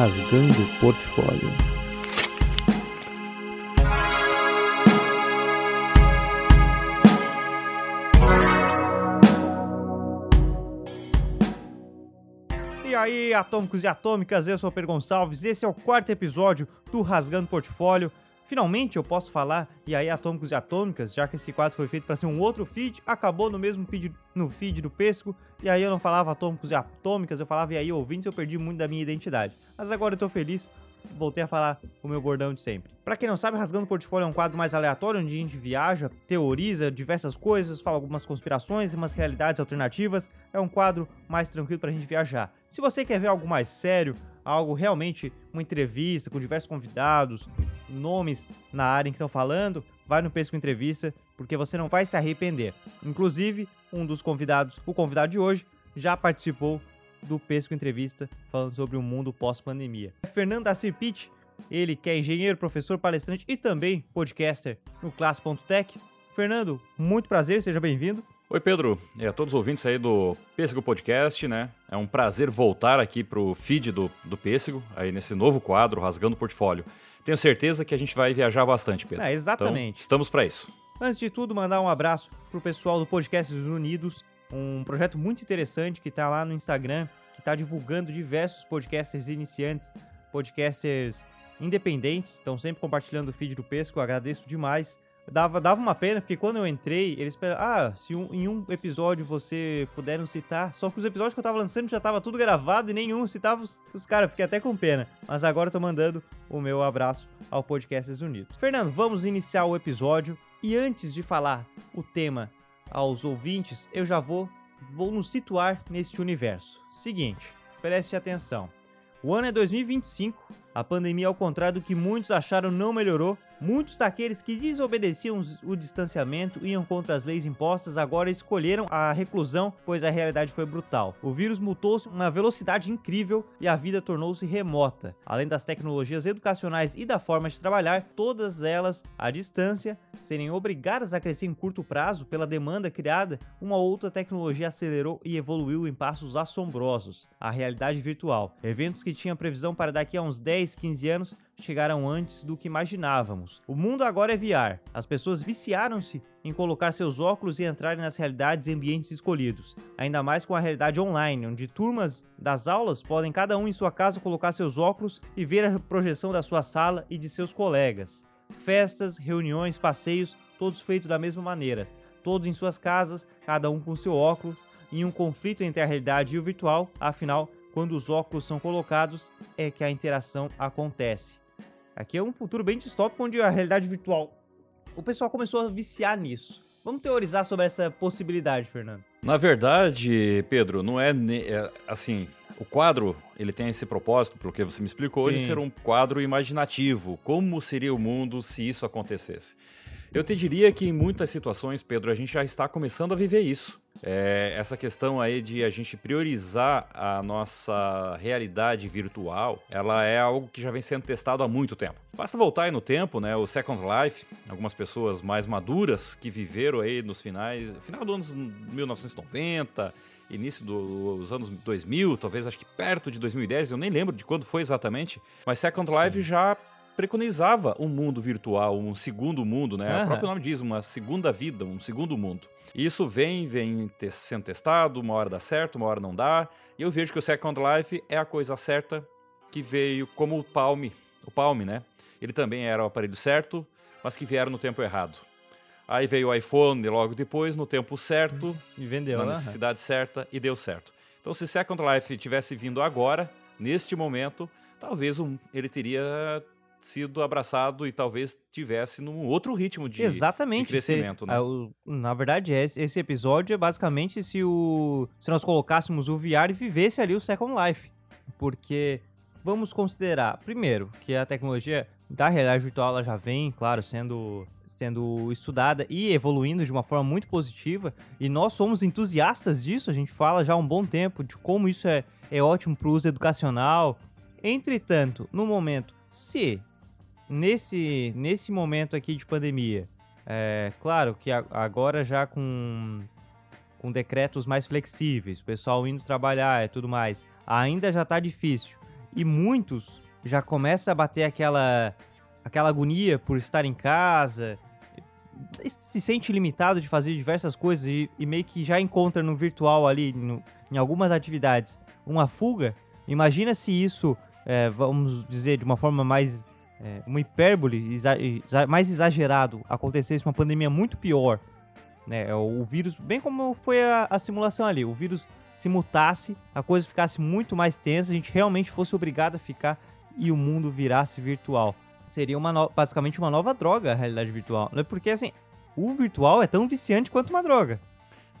Rasgando Portfólio. E aí, atômicos e atômicas, eu sou o Per Gonçalves, esse é o quarto episódio do Rasgando Portfólio. Finalmente eu posso falar, e aí, atômicos e atômicas, já que esse quadro foi feito para ser um outro feed, acabou no mesmo feed, no feed do Pesco, e aí eu não falava atômicos e atômicas, eu falava e aí, ouvintes, eu perdi muito da minha identidade. Mas agora eu tô feliz, voltei a falar o meu bordão de sempre. Pra quem não sabe, Rasgando Portfólio é um quadro mais aleatório, onde a gente viaja, teoriza diversas coisas, fala algumas conspirações e umas realidades alternativas. É um quadro mais tranquilo pra gente viajar. Se você quer ver algo mais sério, algo realmente, uma entrevista com diversos convidados, nomes na área em que estão falando, vai no Pesco Entrevista, porque você não vai se arrepender. Inclusive, um dos convidados, o convidado de hoje, já participou do Pesco Entrevista, falando sobre o mundo pós-pandemia. Fernando Assirpit, ele que é engenheiro, professor, palestrante e também podcaster no Classe.tech. Fernando, muito prazer, seja bem-vindo. Oi, Pedro, e a todos os ouvintes aí do Pêssego Podcast, né? É um prazer voltar aqui pro feed do, do Pêssego, aí nesse novo quadro, Rasgando o Portfólio. Tenho certeza que a gente vai viajar bastante, Pedro. É, exatamente. Então, estamos para isso. Antes de tudo, mandar um abraço pro pessoal do Podcasts Unidos, um projeto muito interessante que tá lá no Instagram, que tá divulgando diversos podcasters iniciantes, podcasters independentes, estão sempre compartilhando o feed do Pesco, agradeço demais. Dava, dava uma pena, porque quando eu entrei, eles esperavam, ah, se um, em um episódio você puderam citar, só que os episódios que eu tava lançando já tava tudo gravado e nenhum citava os, os caras, fiquei até com pena. Mas agora eu tô mandando o meu abraço ao Podcasters Unidos. Fernando, vamos iniciar o episódio. E antes de falar o tema aos ouvintes, eu já vou, vou nos situar neste universo. Seguinte, preste atenção. O ano é 2025, a pandemia, ao contrário do que muitos acharam, não melhorou. Muitos daqueles que desobedeciam o distanciamento, iam contra as leis impostas, agora escolheram a reclusão, pois a realidade foi brutal. O vírus mutou-se uma velocidade incrível e a vida tornou-se remota. Além das tecnologias educacionais e da forma de trabalhar, todas elas à distância, serem obrigadas a crescer em curto prazo pela demanda criada, uma outra tecnologia acelerou e evoluiu em passos assombrosos. A realidade virtual. Eventos que tinham previsão para daqui a uns 10, 15 anos chegaram antes do que imaginávamos. O mundo agora é VR. As pessoas viciaram-se em colocar seus óculos e entrarem nas realidades e ambientes escolhidos. Ainda mais com a realidade online, onde turmas das aulas podem cada um em sua casa colocar seus óculos e ver a projeção da sua sala e de seus colegas. Festas, reuniões, passeios, todos feitos da mesma maneira. Todos em suas casas, cada um com seu óculos, em um conflito entre a realidade e o virtual, afinal, quando os óculos são colocados, é que a interação acontece. Aqui é um futuro bem distópico onde a realidade virtual. O pessoal começou a viciar nisso. Vamos teorizar sobre essa possibilidade, Fernando. Na verdade, Pedro, não é, é assim. O quadro ele tem esse propósito, pelo que você me explicou, Sim. de ser um quadro imaginativo. Como seria o mundo se isso acontecesse? Eu te diria que em muitas situações, Pedro, a gente já está começando a viver isso. É, essa questão aí de a gente priorizar a nossa realidade virtual, ela é algo que já vem sendo testado há muito tempo. Basta voltar aí no tempo, né? O Second Life, algumas pessoas mais maduras que viveram aí nos finais, final dos anos 1990, início dos anos 2000, talvez acho que perto de 2010, eu nem lembro de quando foi exatamente, mas Second Life já preconizava um mundo virtual, um segundo mundo, né? Aham. O próprio nome diz, uma segunda vida, um segundo mundo. E isso vem, vem sendo testado, uma hora dá certo, uma hora não dá. E eu vejo que o Second Life é a coisa certa que veio como o Palm, o Palm, né? Ele também era o aparelho certo, mas que vieram no tempo errado. Aí veio o iPhone logo depois, no tempo certo, E vendeu, na necessidade certa e deu certo. Então, se Second Life tivesse vindo agora, neste momento, talvez um- ele teria sido abraçado e talvez tivesse num outro ritmo de, Exatamente. de crescimento, se- né? o- na verdade, esse, esse episódio é basicamente se, o, se nós colocássemos o VR e vivesse ali o Second Life. Porque vamos considerar, primeiro, que a tecnologia da realidade virtual ela já vem, claro, sendo, sendo estudada e evoluindo de uma forma muito positiva. E nós somos entusiastas disso, a gente fala já há um bom tempo de como isso é, é ótimo para o uso educacional. Entretanto, no momento, se nesse, nesse momento aqui de pandemia, é claro que agora já com, com decretos mais flexíveis, o pessoal indo trabalhar e tudo mais, ainda já tá difícil. E muitos já começam a bater aquela, aquela agonia por estar em casa, se sente limitado de fazer diversas coisas e, e meio que já encontra no virtual ali, no, em algumas atividades, uma fuga. Imagina se isso, é, vamos dizer de uma forma mais. É, uma hipérbole, exa mais exagerado, acontecesse uma pandemia muito pior. Né? O vírus, bem como foi a, a simulação ali, o vírus se mutasse, a coisa ficasse muito mais tensa, a gente realmente fosse obrigado a ficar e o mundo virasse virtual. Seria uma basicamente uma nova droga a realidade virtual. Né? Porque assim, o virtual é tão viciante quanto uma droga.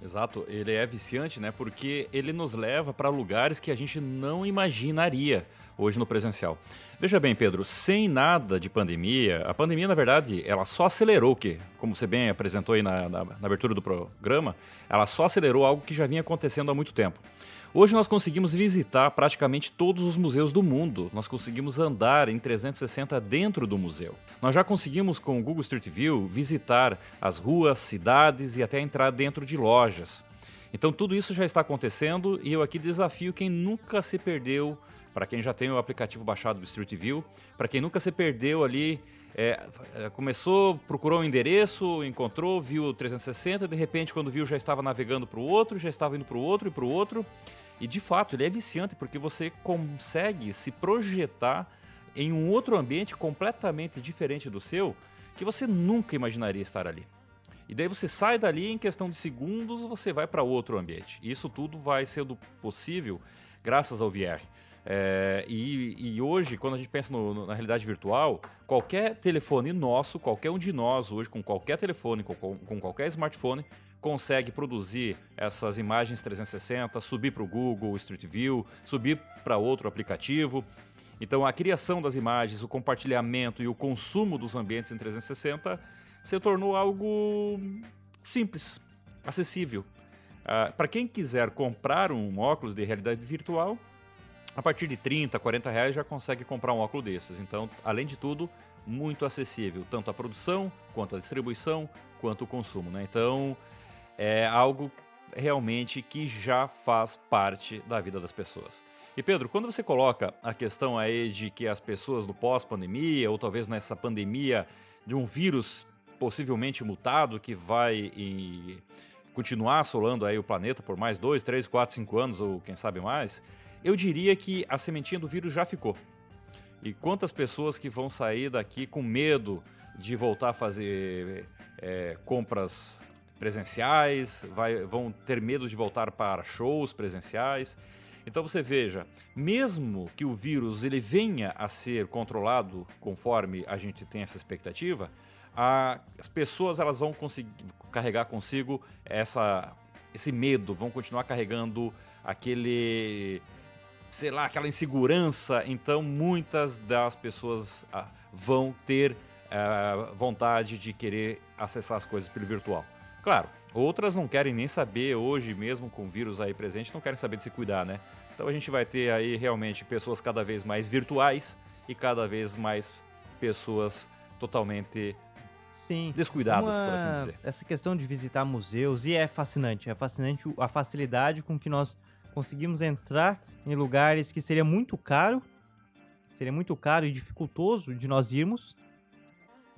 Exato, ele é viciante, né? Porque ele nos leva para lugares que a gente não imaginaria hoje no presencial. Veja bem, Pedro, sem nada de pandemia, a pandemia, na verdade, ela só acelerou que, como você bem apresentou aí na, na, na abertura do programa, ela só acelerou algo que já vinha acontecendo há muito tempo. Hoje nós conseguimos visitar praticamente todos os museus do mundo. Nós conseguimos andar em 360 dentro do museu. Nós já conseguimos com o Google Street View visitar as ruas, cidades e até entrar dentro de lojas. Então tudo isso já está acontecendo e eu aqui desafio quem nunca se perdeu, para quem já tem o aplicativo baixado do Street View, para quem nunca se perdeu ali é, é começou, procurou um endereço, encontrou, viu 360, de repente, quando viu, já estava navegando para o outro, já estava indo para o outro e para o outro. E de fato, ele é viciante porque você consegue se projetar em um outro ambiente completamente diferente do seu, que você nunca imaginaria estar ali. E daí você sai dali em questão de segundos, você vai para outro ambiente. E isso tudo vai sendo possível graças ao VR. É, e, e, hoje, quando a gente pensa no, no, na realidade virtual, qualquer telefone nosso, qualquer um de nós hoje, com qualquer telefone, com, com qualquer smartphone, consegue produzir essas imagens 360, subir para o Google Street View, subir para outro aplicativo. Então, a criação das imagens, o compartilhamento e o consumo dos ambientes em 360 se tornou algo simples, acessível. Uh, para quem quiser comprar um óculos de realidade virtual, a partir de 30, 40 reais já consegue comprar um óculos desses. Então, além de tudo, muito acessível, tanto a produção, quanto a distribuição, quanto o consumo. Né? Então, é algo realmente que já faz parte da vida das pessoas. E Pedro, quando você coloca a questão aí de que as pessoas no pós-pandemia, ou talvez nessa pandemia de um vírus possivelmente mutado que vai continuar assolando aí o planeta por mais dois, três, quatro, cinco anos, ou quem sabe mais, eu diria que a sementinha do vírus já ficou. E quantas pessoas que vão sair daqui com medo de voltar a fazer é, compras presenciais, vai, vão ter medo de voltar para shows presenciais. Então você veja, mesmo que o vírus ele venha a ser controlado conforme a gente tem essa expectativa, a, as pessoas elas vão conseguir carregar consigo essa, esse medo, vão continuar carregando aquele, sei lá, aquela insegurança. Então muitas das pessoas ah, vão ter ah, vontade de querer acessar as coisas pelo virtual. Claro, outras não querem nem saber hoje, mesmo com o vírus aí presente, não querem saber de se cuidar, né? Então a gente vai ter aí realmente pessoas cada vez mais virtuais e cada vez mais pessoas totalmente Sim, descuidadas, uma... por assim dizer. Essa questão de visitar museus, e é fascinante, é fascinante a facilidade com que nós conseguimos entrar em lugares que seria muito caro, seria muito caro e dificultoso de nós irmos,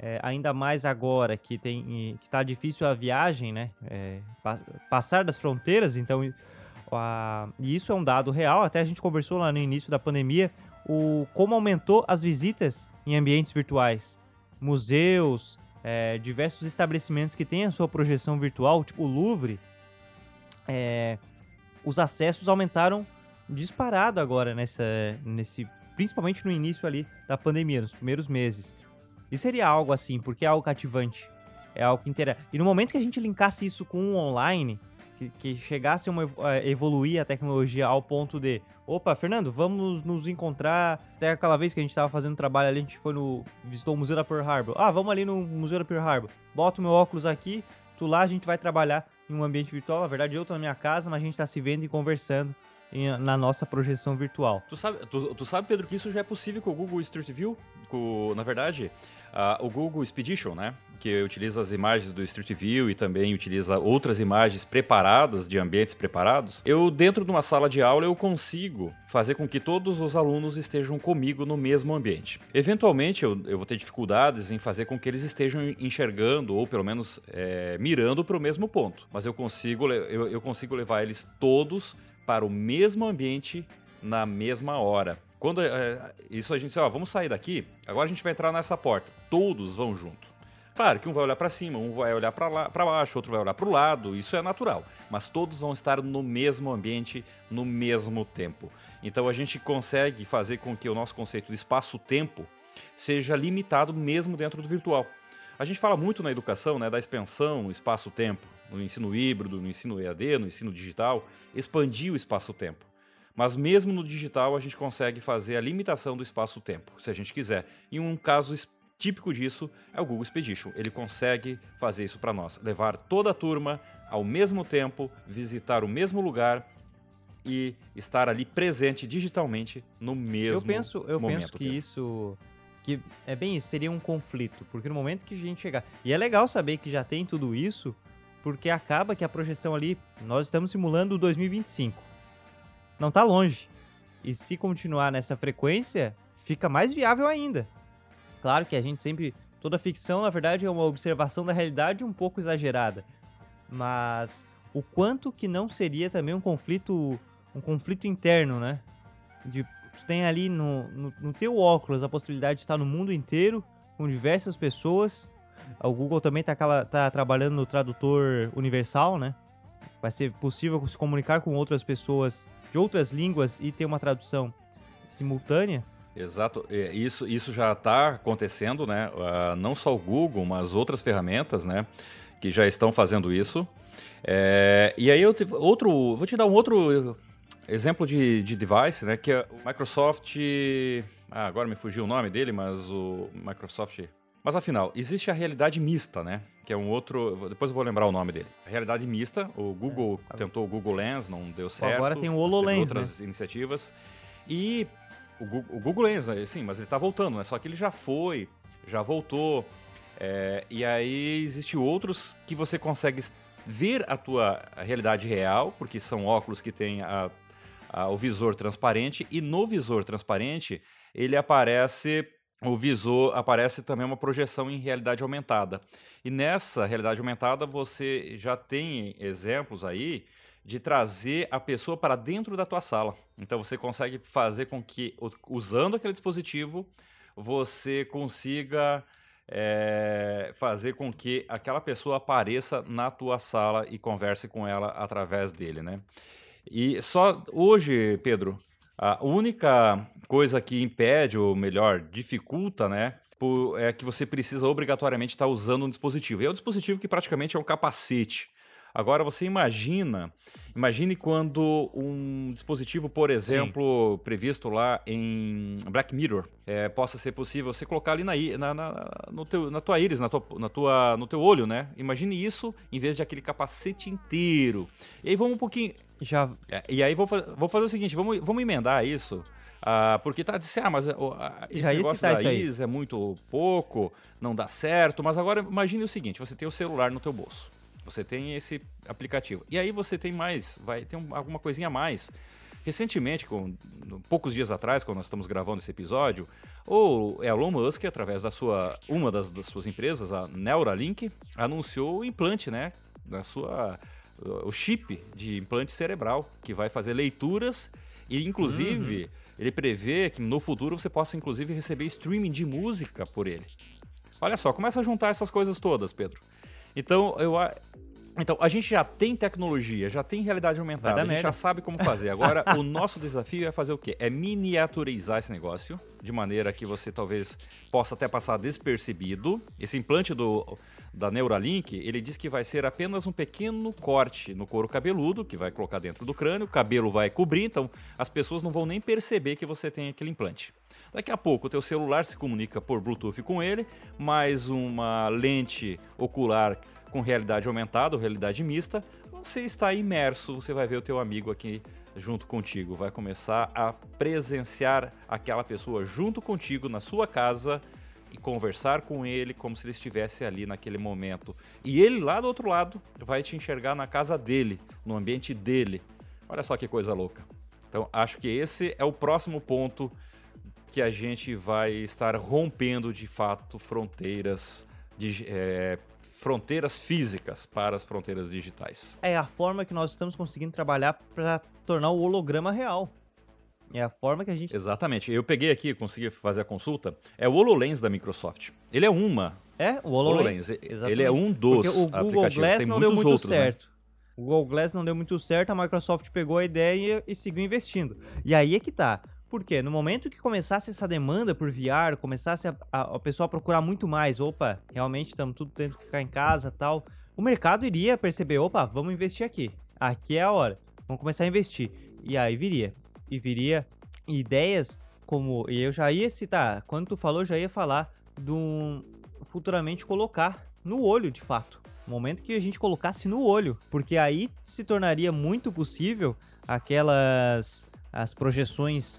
é, ainda mais agora que tem que tá difícil a viagem, né? É, passar das fronteiras, então a, e isso é um dado real. Até a gente conversou lá no início da pandemia o como aumentou as visitas em ambientes virtuais, museus, é, diversos estabelecimentos que têm a sua projeção virtual, tipo o Louvre. É, os acessos aumentaram disparado agora nessa, nesse, principalmente no início ali da pandemia, nos primeiros meses. E seria algo assim, porque é algo cativante. É algo que interessa. E no momento que a gente linkasse isso com o online, que, que chegasse a evoluir a tecnologia ao ponto de, opa, Fernando, vamos nos encontrar. Até aquela vez que a gente estava fazendo trabalho ali, a gente foi no. visitou o Museu da Pearl Harbor. Ah, vamos ali no Museu da Pearl Harbor. Bota o meu óculos aqui, tu lá a gente vai trabalhar em um ambiente virtual. Na verdade, eu tô na minha casa, mas a gente está se vendo e conversando na nossa projeção virtual. Tu sabe, tu, tu, sabe, Pedro, que isso já é possível com o Google Street View? Na verdade, uh, o Google Expedition, né? Que utiliza as imagens do Street View e também utiliza outras imagens preparadas, de ambientes preparados. Eu, dentro de uma sala de aula, eu consigo fazer com que todos os alunos estejam comigo no mesmo ambiente. Eventualmente, eu, eu vou ter dificuldades em fazer com que eles estejam enxergando, ou pelo menos é, mirando para o mesmo ponto. Mas eu consigo, eu, eu consigo levar eles todos para o mesmo ambiente na mesma hora. Quando é, isso a gente, lá, vamos sair daqui, agora a gente vai entrar nessa porta. Todos vão junto. Claro que um vai olhar para cima, um vai olhar para baixo, outro vai olhar para o lado, isso é natural. Mas todos vão estar no mesmo ambiente, no mesmo tempo. Então a gente consegue fazer com que o nosso conceito de espaço-tempo seja limitado mesmo dentro do virtual. A gente fala muito na educação né, da expansão espaço-tempo, no ensino híbrido, no ensino EAD, no ensino digital, expandir o espaço-tempo. Mas mesmo no digital a gente consegue fazer a limitação do espaço-tempo, se a gente quiser. E um caso típico disso é o Google Expedition. Ele consegue fazer isso para nós, levar toda a turma ao mesmo tempo, visitar o mesmo lugar e estar ali presente digitalmente no mesmo eu penso, eu momento. penso que isso que é bem isso, seria um conflito, porque no momento que a gente chegar, e é legal saber que já tem tudo isso, porque acaba que a projeção ali, nós estamos simulando 2025 não tá longe. E se continuar nessa frequência, fica mais viável ainda. Claro que a gente sempre. Toda ficção, na verdade, é uma observação da realidade um pouco exagerada. Mas o quanto que não seria também um conflito. Um conflito interno, né? De, tu tem ali no, no, no teu óculos a possibilidade de estar no mundo inteiro, com diversas pessoas. O Google também está tá trabalhando no tradutor universal, né? Vai ser possível se comunicar com outras pessoas de outras línguas e ter uma tradução simultânea. Exato, é, isso, isso já está acontecendo, né? Uh, não só o Google, mas outras ferramentas, né? Que já estão fazendo isso. É, e aí eu outro, vou te dar um outro exemplo de, de device, né? Que é o Microsoft. Ah, agora me fugiu o nome dele, mas o Microsoft mas afinal, existe a realidade mista, né? Que é um outro. Depois eu vou lembrar o nome dele. A realidade mista, o Google é, tentou o Google Lens, não deu certo. Agora tem o HoloLens. outras né? iniciativas. E o Google, o Google Lens, sim, mas ele está voltando, né? Só que ele já foi, já voltou. É, e aí existe outros que você consegue ver a tua realidade real, porque são óculos que têm a, a, o visor transparente, e no visor transparente ele aparece o visor aparece também uma projeção em realidade aumentada. E nessa realidade aumentada você já tem exemplos aí de trazer a pessoa para dentro da tua sala. Então você consegue fazer com que, usando aquele dispositivo, você consiga é, fazer com que aquela pessoa apareça na tua sala e converse com ela através dele, né? E só hoje, Pedro, a única coisa que impede, ou melhor, dificulta, né? É que você precisa obrigatoriamente estar usando um dispositivo. E é um dispositivo que praticamente é um capacete. Agora você imagina, imagine quando um dispositivo, por exemplo, Sim. previsto lá em Black Mirror, é, possa ser possível você colocar ali na, na, na, no teu, na tua íris, na tua, na tua, no teu olho, né? Imagine isso em vez de aquele capacete inteiro. E aí vamos um pouquinho. Já. É, e aí vou, vou fazer o seguinte, vamos, vamos emendar isso. Uh, porque tá disse, ah, mas uh, esse Já negócio da IS é muito pouco, não dá certo. Mas agora imagine o seguinte: você tem o celular no teu bolso. Você tem esse aplicativo. E aí você tem mais, vai ter um, alguma coisinha a mais. Recentemente, com, poucos dias atrás, quando nós estamos gravando esse episódio, o Elon Musk, através da sua uma das, das suas empresas, a Neuralink, anunciou o implante, né, na sua o chip de implante cerebral que vai fazer leituras e inclusive uhum. ele prevê que no futuro você possa inclusive receber streaming de música por ele. Olha só, começa a juntar essas coisas todas, Pedro. Então, eu, então, a gente já tem tecnologia, já tem realidade aumentada, a gente merda. já sabe como fazer. Agora, o nosso desafio é fazer o quê? É miniaturizar esse negócio, de maneira que você talvez possa até passar despercebido. Esse implante do, da Neuralink, ele diz que vai ser apenas um pequeno corte no couro cabeludo, que vai colocar dentro do crânio, o cabelo vai cobrir, então as pessoas não vão nem perceber que você tem aquele implante. Daqui a pouco o teu celular se comunica por Bluetooth com ele, mais uma lente ocular com realidade aumentada ou realidade mista, você está imerso, você vai ver o teu amigo aqui junto contigo, vai começar a presenciar aquela pessoa junto contigo na sua casa e conversar com ele como se ele estivesse ali naquele momento. E ele lá do outro lado vai te enxergar na casa dele, no ambiente dele. Olha só que coisa louca. Então, acho que esse é o próximo ponto que a gente vai estar rompendo de fato fronteiras, de, é, fronteiras físicas para as fronteiras digitais. É a forma que nós estamos conseguindo trabalhar para tornar o holograma real. É a forma que a gente. Exatamente. Eu peguei aqui, consegui fazer a consulta. É o HoloLens da Microsoft. Ele é uma. É, o HoloLens. HoloLens. Ele é um dos Porque o Google aplicativos. Glass Tem não deu muito outros, né? certo. O Google Glass não deu muito certo, a Microsoft pegou a ideia e, e seguiu investindo. E aí é que tá. Por quê? No momento que começasse essa demanda por VR, começasse a, a, a pessoa a procurar muito mais, opa, realmente estamos tudo tendo que ficar em casa tal, o mercado iria perceber, opa, vamos investir aqui. Aqui é a hora. Vamos começar a investir. E aí viria. E viria ideias como. E eu já ia citar, quando tu falou, já ia falar do futuramente colocar no olho, de fato. Momento que a gente colocasse no olho, porque aí se tornaria muito possível aquelas as projeções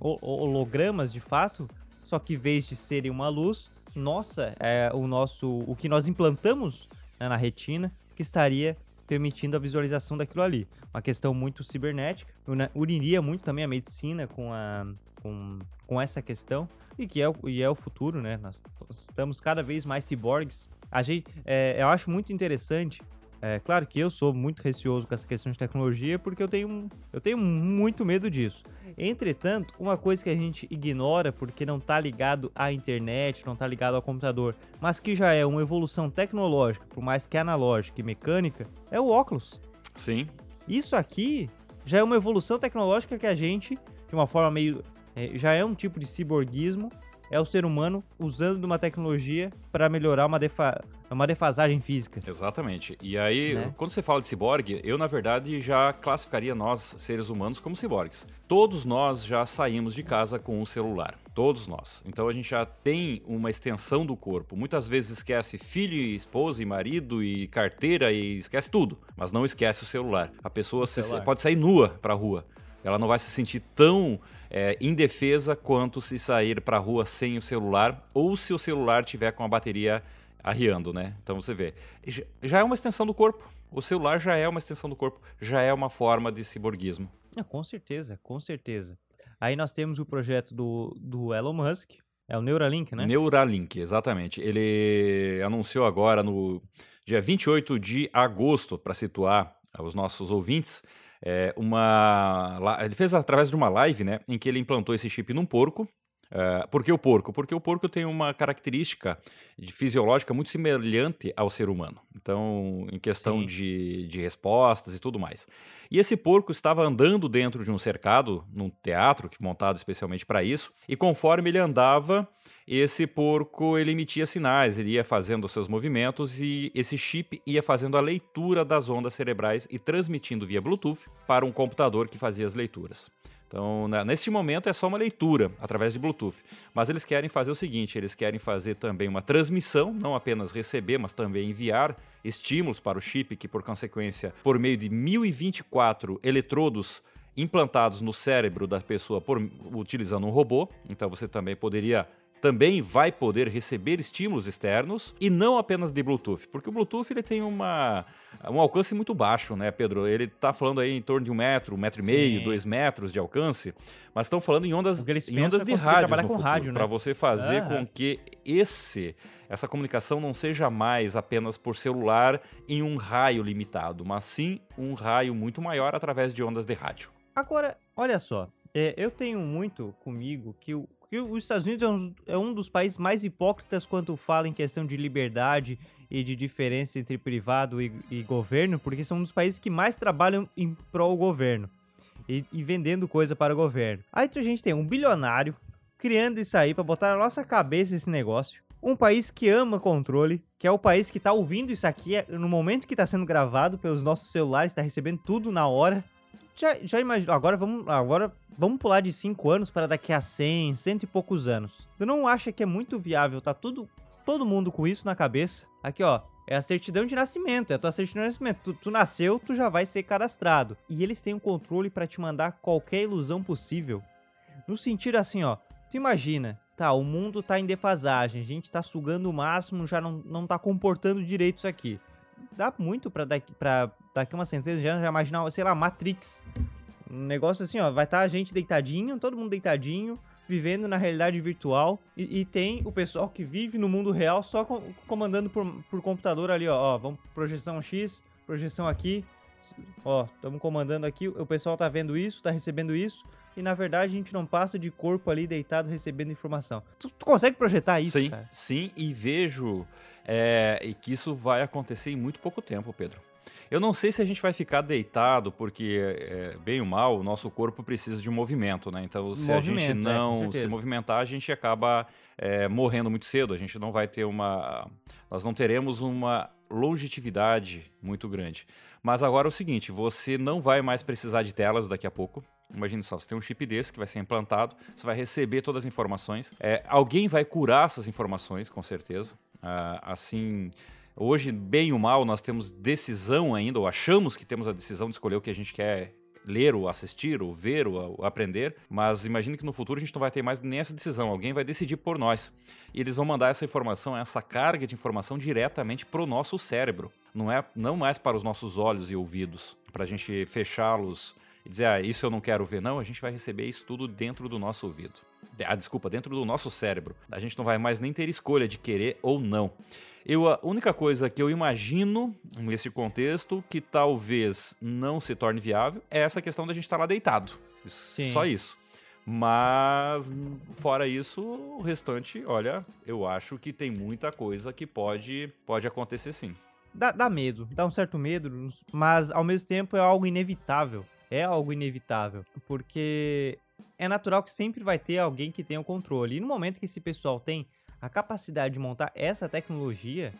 ho- hologramas de fato, só que em vez de serem uma luz, nossa, é o nosso o que nós implantamos né, na retina que estaria permitindo a visualização daquilo ali. Uma questão muito cibernética, uniria muito também a medicina com a com, com essa questão e que é o, e é o futuro, né? Nós estamos cada vez mais ciborgues. A gente, é, eu acho muito interessante. É claro que eu sou muito receoso com essa questão de tecnologia porque eu tenho, eu tenho muito medo disso. Entretanto, uma coisa que a gente ignora porque não está ligado à internet, não está ligado ao computador, mas que já é uma evolução tecnológica, por mais que analógica e mecânica, é o óculos. Sim. Isso aqui já é uma evolução tecnológica que a gente, de uma forma meio. é, já é um tipo de ciborguismo. É o ser humano usando de uma tecnologia para melhorar uma, defa uma defasagem física. Exatamente. E aí, Né? quando você fala de ciborgue, eu na verdade já classificaria nós, seres humanos, como ciborgues. Todos nós já saímos de casa com um celular. Todos nós. Então a gente já tem uma extensão do corpo. Muitas vezes esquece filho, e esposa e marido e carteira e esquece tudo, mas não esquece o celular. A pessoa se- celular. pode sair nua pra rua. Ela não vai se sentir tão é, indefesa quanto se sair pra rua sem o celular ou se o celular tiver com a bateria arriando, né? Então você vê, já- já é uma extensão do corpo. O celular já é uma extensão do corpo, já é uma forma de ciborguismo. Ah, com certeza, com certeza. Aí nós temos o projeto do, do Elon Musk, é o Neuralink, né? Neuralink, exatamente. Ele anunciou agora no dia 28 de agosto, para situar os nossos ouvintes, é, uma. Ele fez através de uma live, né? Em que ele implantou esse chip num porco. É, por que o porco? Porque o porco tem uma característica de fisiológica muito semelhante ao ser humano. Então, em questão Sim. de, de respostas e tudo mais. E esse porco estava andando dentro de um cercado, num teatro que montado especialmente para isso, e conforme ele andava, esse porco ele emitia sinais, ele ia fazendo os seus movimentos e esse chip ia fazendo a leitura das ondas cerebrais e transmitindo via Bluetooth para um computador que fazia as leituras. Então, na- nesse momento é só uma leitura através de Bluetooth. Mas eles querem fazer o seguinte: eles querem fazer também uma transmissão, não apenas receber, mas também enviar estímulos para o chip, que por consequência, por meio de 1024 eletrodos implantados no cérebro da pessoa por, utilizando um robô. Então você também poderia também vai poder receber estímulos externos e não apenas de Bluetooth, porque o Bluetooth ele tem uma, um alcance muito baixo, né, Pedro? Ele está falando aí em torno de um metro, um metro e meio, Sim. dois metros de alcance, mas estão falando em ondas, em ondas é de rádio trabalhar com rádio, né? para você fazer Aham. com que esse essa comunicação não seja mais apenas por celular em um raio limitado, mas sim um raio muito maior através de ondas de rádio. Agora, olha só, é, eu tenho muito comigo que, o, que os Estados Unidos é um, é um dos países mais hipócritas quando fala em questão de liberdade e de diferença entre privado e, e governo, porque são um dos países que mais trabalham em prol governo e, e vendendo coisa para o governo. Aí a gente tem um bilionário criando isso aí para botar na nossa cabeça esse negócio. Um país que ama controle, que é o país que tá ouvindo isso aqui é, no momento que tá sendo gravado pelos nossos celulares, tá recebendo tudo na hora. Já, já imagino. Agora vamos, agora vamos pular de 5 anos para daqui a 100, cento e poucos anos. Tu não acha que é muito viável tá tudo, todo mundo com isso na cabeça? Aqui, ó. É a certidão de nascimento, é a tua certidão de nascimento. Tu, tu nasceu, tu já vai ser cadastrado. E eles têm um controle para te mandar qualquer ilusão possível. No sentido assim, ó, tu imagina, tá, o mundo tá em defasagem, a gente tá sugando o máximo, já não, não tá comportando direito isso aqui. Dá muito pra daqui, pra daqui uma sentença já, já imaginar, sei lá, Matrix. Um negócio assim, ó, vai estar tá a gente deitadinho, todo mundo deitadinho, vivendo na realidade virtual. E, e, tem o pessoal que vive no mundo real só com, comandando por, por computador ali, ó, ó. Vamos, projeção X, projeção aqui. Ó, estamos comandando aqui, o pessoal tá vendo isso, tá recebendo isso. E na verdade a gente não passa de corpo ali deitado recebendo informação. Tu, tu consegue projetar isso? Sim, cara? sim, e vejo é, que isso vai acontecer em muito pouco tempo, Pedro. Eu não sei se a gente vai ficar deitado, porque, é, bem ou mal, o nosso corpo precisa de movimento, né? Então, se a gente é, não é, se movimentar, a gente acaba é, morrendo muito cedo. A gente não vai ter uma. Nós não teremos uma longevidade muito grande. Mas agora é o seguinte: você não vai mais precisar de telas daqui a pouco. Imagine só, você tem um chip desse que vai ser implantado, você vai receber todas as informações. É, alguém vai curar essas informações, com certeza. Ah, assim, Hoje, bem ou mal, nós temos decisão ainda, ou achamos que temos a decisão de escolher o que a gente quer ler, ou assistir, ou ver, ou aprender, mas imagine que no futuro a gente não vai ter mais nem essa decisão, alguém vai decidir por nós. E eles vão mandar essa informação, essa carga de informação diretamente para o nosso cérebro, não é não mais para os nossos olhos e ouvidos, para a gente fechá-los e dizer, ah, isso eu não quero ver, não, a gente vai receber isso tudo dentro do nosso ouvido. Ah, desculpa, dentro do nosso cérebro. A gente não vai mais nem ter escolha de querer ou não. Eu, a única coisa que eu imagino nesse contexto que talvez não se torne viável é essa questão da gente estar tá lá deitado. Sim. Só isso. Mas, fora isso, o restante, olha, eu acho que tem muita coisa que pode, pode acontecer sim. Dá, dá medo, dá um certo medo, mas ao mesmo tempo é algo inevitável. É algo inevitável, porque é natural que sempre vai ter alguém que tenha o controle. E no momento que esse pessoal tem a capacidade de montar essa tecnologia.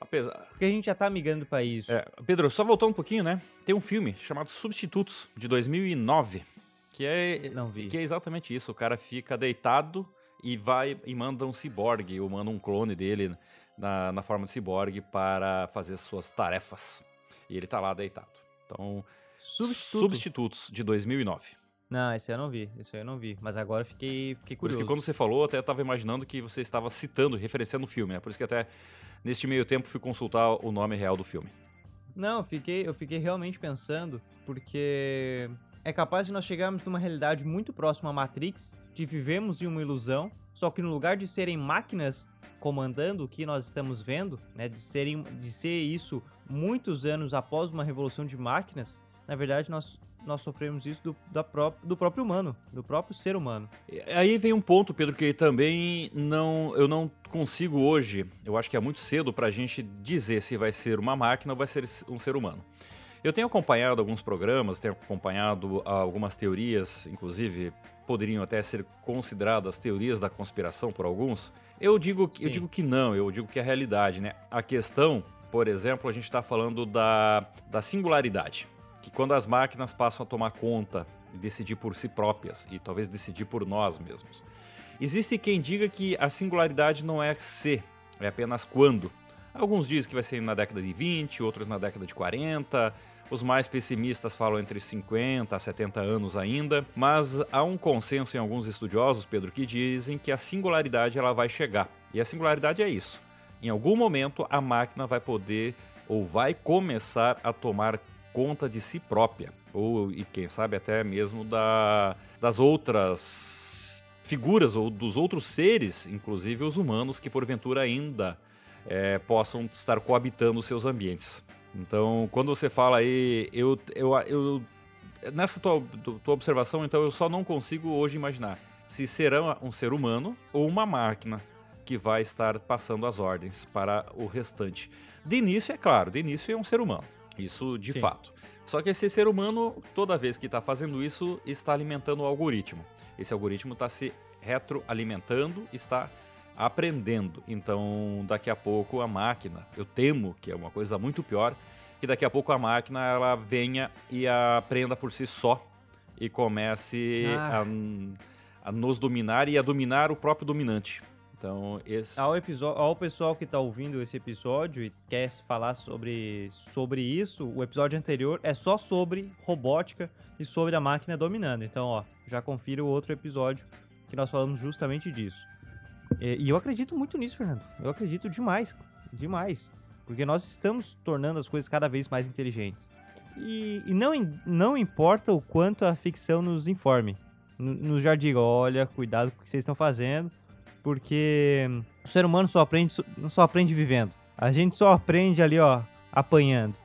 Apesar... Porque a gente já tá migrando para isso. É, Pedro, só voltando um pouquinho, né? Tem um filme chamado Substitutos, de 2009, que é, Não vi. que é exatamente isso. O cara fica deitado e vai e manda um ciborgue, ou manda um clone dele na, na forma de ciborgue para fazer suas tarefas. E ele tá lá deitado. Então, Substituto. Substitutos, de 2009. Não, esse eu não vi, esse eu não vi. Mas agora fiquei, fiquei curioso. Por isso que quando você falou, até estava imaginando que você estava citando, referenciando o filme, né? Por isso que até neste meio tempo fui consultar o nome real do filme. Não, eu fiquei, eu fiquei realmente pensando, porque é capaz de nós chegarmos numa realidade muito próxima à Matrix, de vivemos em uma ilusão, só que no lugar de serem máquinas comandando o que nós estamos vendo, né, de, serem, de ser isso muitos anos após uma revolução de máquinas, na verdade nós nós sofremos isso do, da pró do próprio humano, do próprio ser humano. Aí vem um ponto, Pedro, que também não, eu não consigo hoje, eu acho que é muito cedo para a gente dizer se vai ser uma máquina ou vai ser um ser humano. Eu tenho acompanhado alguns programas, tenho acompanhado algumas teorias, inclusive poderiam até ser consideradas teorias da conspiração por alguns. Eu digo, eu digo que não, eu digo que é a realidade, né? A questão, por exemplo, a gente está falando da, da singularidade que quando as máquinas passam a tomar conta e decidir por si próprias e talvez decidir por nós mesmos. Existe quem diga que a singularidade não é ser, é apenas quando. Alguns dizem que vai ser na década de 20, outros na década de 40. Os mais pessimistas falam entre 50 a 70 anos ainda, mas há um consenso em alguns estudiosos, Pedro, que dizem que a singularidade ela vai chegar. E a singularidade é isso. Em algum momento a máquina vai poder ou vai começar a tomar conta de si própria, ou e quem sabe até mesmo da, das outras figuras ou dos outros seres, inclusive os humanos, que porventura ainda é, possam estar coabitando os seus ambientes. Então, quando você fala aí, eu, eu, eu nessa tua, tua observação, então eu só não consigo hoje imaginar se será um ser humano ou uma máquina que vai estar passando as ordens para o restante. De início, é claro, de início é um ser humano. Isso de Sim. fato. Só que esse ser humano, toda vez que está fazendo isso, está alimentando o algoritmo. Esse algoritmo está se retroalimentando, está aprendendo. Então, daqui a pouco a máquina, eu temo que é uma coisa muito pior, que daqui a pouco a máquina ela venha e aprenda por si só e comece ah. a, a, nos dominar e a dominar o próprio dominante. Então, esse... Ao, ao pessoal que está ouvindo esse episódio e quer falar sobre, sobre isso, o episódio anterior é só sobre robótica e sobre a máquina dominando. Então, ó, já confira o outro episódio que nós falamos justamente disso. E, e eu acredito muito nisso, Fernando. Eu acredito demais, demais. Porque nós estamos tornando as coisas cada vez mais inteligentes. E, e não, não importa o quanto a ficção nos informe. Nos já diga, olha, cuidado com o que vocês estão fazendo porque o ser humano só aprende, só aprende vivendo. A gente só aprende ali, ó, apanhando.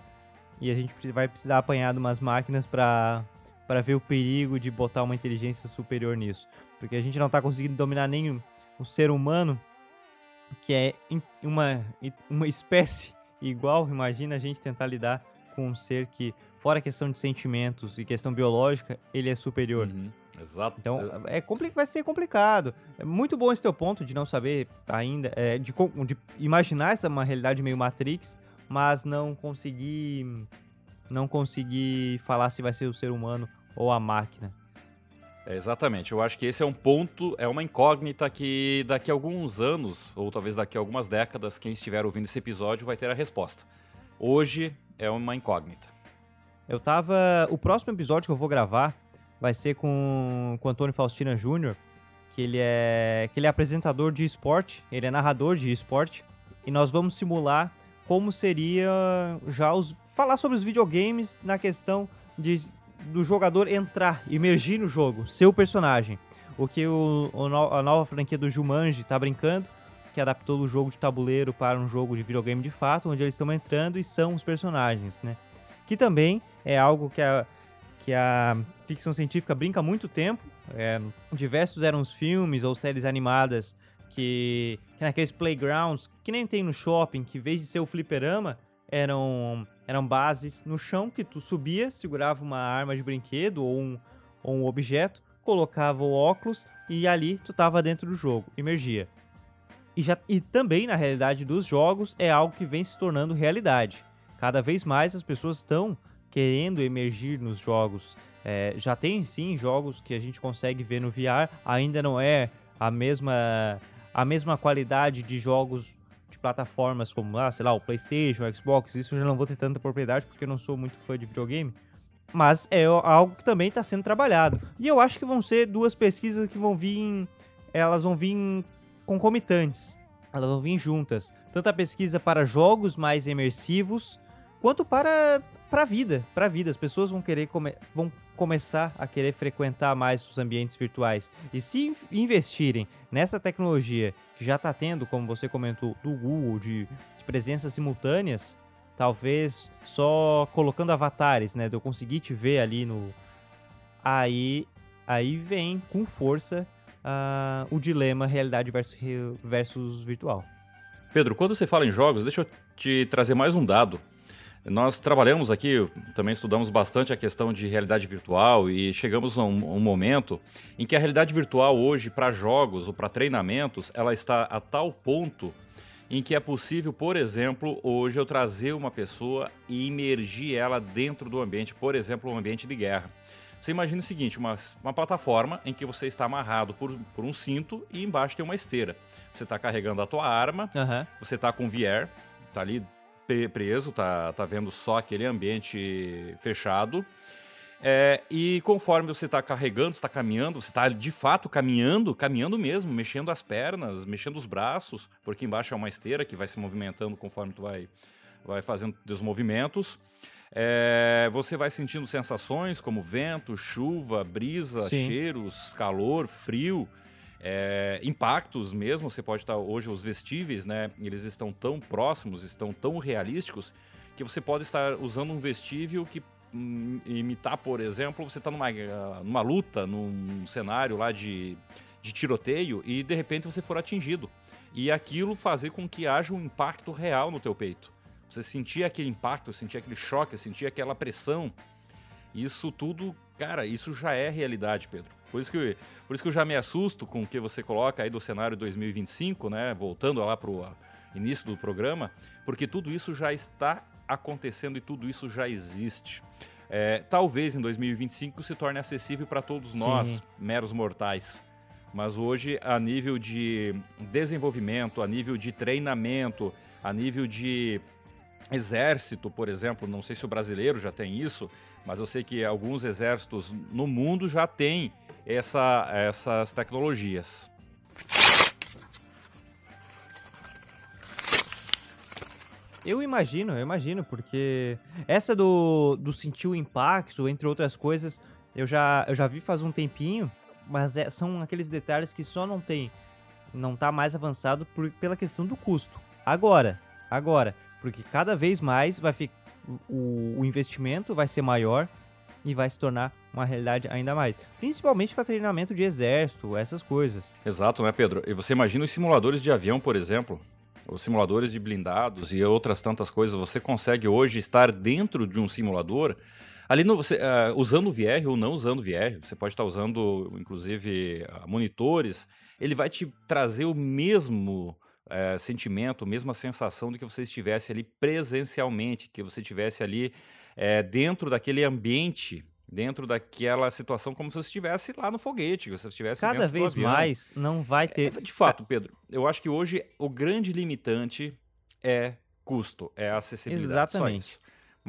E a gente vai precisar apanhar de umas máquinas para para ver o perigo de botar uma inteligência superior nisso. Porque a gente não está conseguindo dominar nem o ser humano, que é uma, uma espécie igual. Imagina a gente tentar lidar com um ser que, fora questão de sentimentos e questão biológica, ele é superior. Uhum. Exato. Então, é, compli vai ser complicado. É muito bom esse teu ponto de não saber ainda, é, de, de, imaginar essa uma realidade meio Matrix, mas não conseguir, não conseguir falar se vai ser o ser humano ou a máquina. É, exatamente. Eu acho que esse é um ponto, é uma incógnita que daqui a alguns anos, ou talvez daqui a algumas décadas, quem estiver ouvindo esse episódio vai ter a resposta. Hoje é uma incógnita. Eu tava. O próximo episódio que eu vou gravar vai ser com, com o Antônio Faustina Júnior, que ele é que ele é apresentador de esporte, ele é narrador de esporte, e nós vamos simular como seria já os falar sobre os videogames na questão de do jogador entrar, emergir no jogo, ser o personagem. O que o, o a nova franquia do Jumanji está brincando, que adaptou o jogo de tabuleiro para um jogo de videogame de fato, onde eles estão entrando e são os personagens, né? Que também é algo que a, que a ficção científica brinca há muito tempo. É, diversos eram os filmes ou séries animadas que, que naqueles playgrounds, que nem tem no shopping, que em vez de ser o fliperama, eram, eram bases no chão que tu subia, segurava uma arma de brinquedo ou um, ou um objeto, colocava o óculos e ali tu tava dentro do jogo, emergia. E, já, e também na realidade dos jogos é algo que vem se tornando realidade. Cada vez mais as pessoas estão querendo emergir nos jogos. É, já tem sim jogos que a gente consegue ver no VR, ainda não é a mesma, a mesma qualidade de jogos de plataformas como, ah, sei lá, o PlayStation, o Xbox. Isso eu já não vou ter tanta propriedade porque eu não sou muito fã de videogame. Mas é algo que também está sendo trabalhado. E eu acho que vão ser duas pesquisas que vão vir. Elas vão vir concomitantes. Elas vão vir juntas. Tanto a pesquisa para jogos mais imersivos, quanto para para vida, para vida. As pessoas vão querer come vão começar a querer frequentar mais os ambientes virtuais. E se investirem nessa tecnologia que já está tendo, como você comentou, do Google, de, de presenças simultâneas, talvez só colocando avatares, né? De eu conseguir te ver ali no. Aí, aí vem com força uh, o dilema realidade versus, versus virtual. Pedro, quando você fala em jogos, deixa eu te trazer mais um dado nós trabalhamos aqui, também estudamos bastante a questão de realidade virtual e chegamos a um, um momento em que a realidade virtual hoje para jogos ou para treinamentos, ela está a tal ponto em que é possível, por exemplo, hoje eu trazer uma pessoa e imergir ela dentro do ambiente, por exemplo, um ambiente de guerra. Você imagina o seguinte, uma, uma plataforma em que você está amarrado por, por um cinto e embaixo tem uma esteira. Você está carregando a tua arma, uhum. você está com VR, está ali preso, tá, tá vendo só aquele ambiente fechado. É, e conforme você está carregando, está caminhando, você está de fato caminhando, caminhando mesmo, mexendo as pernas, mexendo os braços, porque embaixo é uma esteira que vai se movimentando conforme tu vai, vai fazendo os movimentos. É, você vai sentindo sensações como vento, chuva, brisa, Sim. cheiros, calor, frio. É, impactos mesmo, você pode estar hoje os vestíveis, né? Eles estão tão próximos, estão tão realísticos que você pode estar usando um vestível que hum, imitar, por exemplo, você está numa, numa luta, num cenário lá de, de tiroteio e de repente você for atingido e aquilo fazer com que haja um impacto real no teu peito. Você sentir aquele impacto, sentir aquele choque, sentir aquela pressão. Isso tudo, cara, isso já é realidade, Pedro. Por isso, que, por isso que eu já me assusto com o que você coloca aí do cenário 2025, né? Voltando lá para o início do programa, porque tudo isso já está acontecendo e tudo isso já existe. É, talvez em 2025 se torne acessível para todos nós, Sim. meros mortais. Mas hoje, a nível de desenvolvimento, a nível de treinamento, a nível de exército, por exemplo, não sei se o brasileiro já tem isso, mas eu sei que alguns exércitos no mundo já têm essa, essas tecnologias. Eu imagino, eu imagino, porque essa do, do sentir o impacto, entre outras coisas, eu já, eu já vi faz um tempinho, mas é, são aqueles detalhes que só não tem, não tá mais avançado por, pela questão do custo. Agora, agora, porque cada vez mais vai ficar o, o investimento vai ser maior e vai se tornar uma realidade ainda mais. Principalmente para treinamento de exército, essas coisas. Exato, né, Pedro? E você imagina os simuladores de avião, por exemplo, os simuladores de blindados e outras tantas coisas. Você consegue hoje estar dentro de um simulador. Ali no, você, uh, usando VR ou não usando VR, você pode estar usando, inclusive, uh, monitores. Ele vai te trazer o mesmo é, sentimento, mesma sensação de que você estivesse ali presencialmente, que você estivesse ali é, dentro daquele ambiente, dentro daquela situação, como se você estivesse lá no foguete, você estivesse Cada vez mais não vai ter. É, de fato, Pedro, eu acho que hoje o grande limitante é custo, é acessibilidade. Exatamente.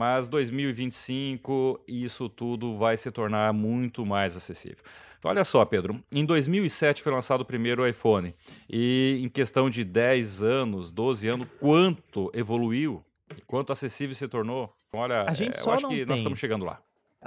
Mas 2025, isso tudo vai se tornar muito mais acessível. Então, olha só, Pedro, em 2007 foi lançado o primeiro iPhone. E em questão de 10 anos, 12 anos, quanto evoluiu? Quanto acessível se tornou? Olha, a gente é, só eu acho que tem. nós estamos chegando lá.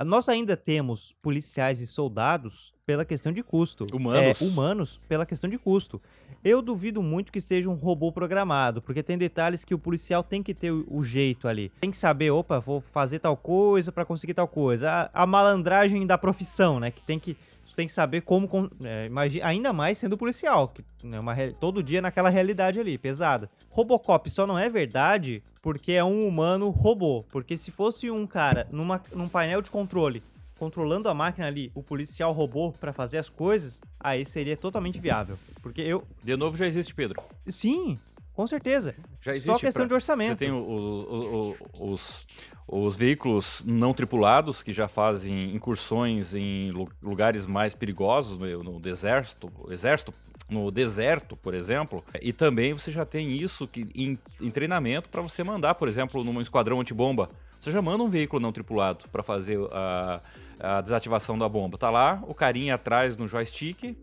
Nós ainda temos policiais e soldados pela questão de custo. Humanos. É, humanos pela questão de custo. Eu duvido muito que seja um robô programado, porque tem detalhes que o policial tem que ter o, jeito ali. Tem que saber, opa, vou fazer tal coisa para conseguir tal coisa. A, a, malandragem da profissão, né? Que tem que tem que saber como. É, imagina, ainda mais sendo policial, que é uma, todo dia naquela realidade ali, pesada. Robocop só não é verdade porque é um humano robô. Porque se fosse um cara numa, num painel de controle controlando a máquina ali, o policial robô para fazer as coisas, aí seria totalmente viável. Porque eu. De novo já existe, Pedro. Sim, com certeza. Já existe Só questão pra... de orçamento. Você tem o, o, o, os, os veículos não tripulados que já fazem incursões em lugares mais perigosos, no, no deserto, exército, no deserto, por exemplo. E também você já tem isso que, em, em treinamento para você mandar, por exemplo, num esquadrão antibomba. Você já manda um veículo não tripulado para fazer a, a desativação da bomba. Tá lá, o carinha atrás no joystick,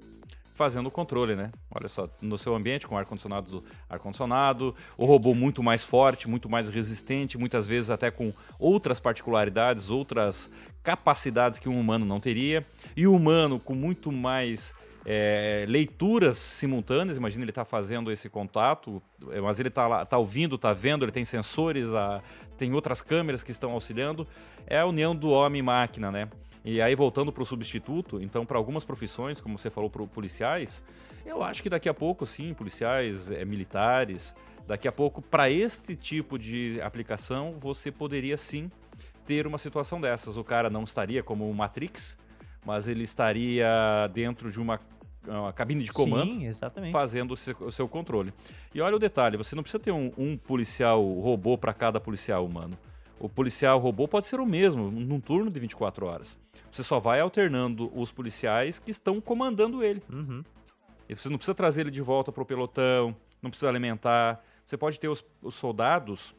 fazendo o controle, né? Olha só, no seu ambiente com ar-condicionado, ar-condicionado, o robô muito mais forte, muito mais resistente, muitas vezes até com outras particularidades, outras capacidades que um humano não teria, e o humano com muito mais é, leituras simultâneas. Imagina ele está fazendo esse contato, mas ele está tá ouvindo, está vendo, ele tem sensores, a, tem outras câmeras que estão auxiliando. É a união do homem e máquina, né? E aí, voltando para o substituto, então, para algumas profissões, como você falou, para policiais, eu acho que daqui a pouco, sim, policiais, é, militares, daqui a pouco, para este tipo de aplicação, você poderia sim ter uma situação dessas. O cara não estaria como o Matrix, mas ele estaria dentro de uma, uma cabine de comando sim, fazendo o seu, o seu, controle. E olha o detalhe: você não precisa ter um, um policial robô para cada policial humano. O policial robô pode ser o mesmo, num turno de 24 horas. Você só vai alternando os policiais que estão comandando ele. Uhum. Você não precisa trazer ele de volta para o pelotão, não precisa alimentar. Você pode ter os, os soldados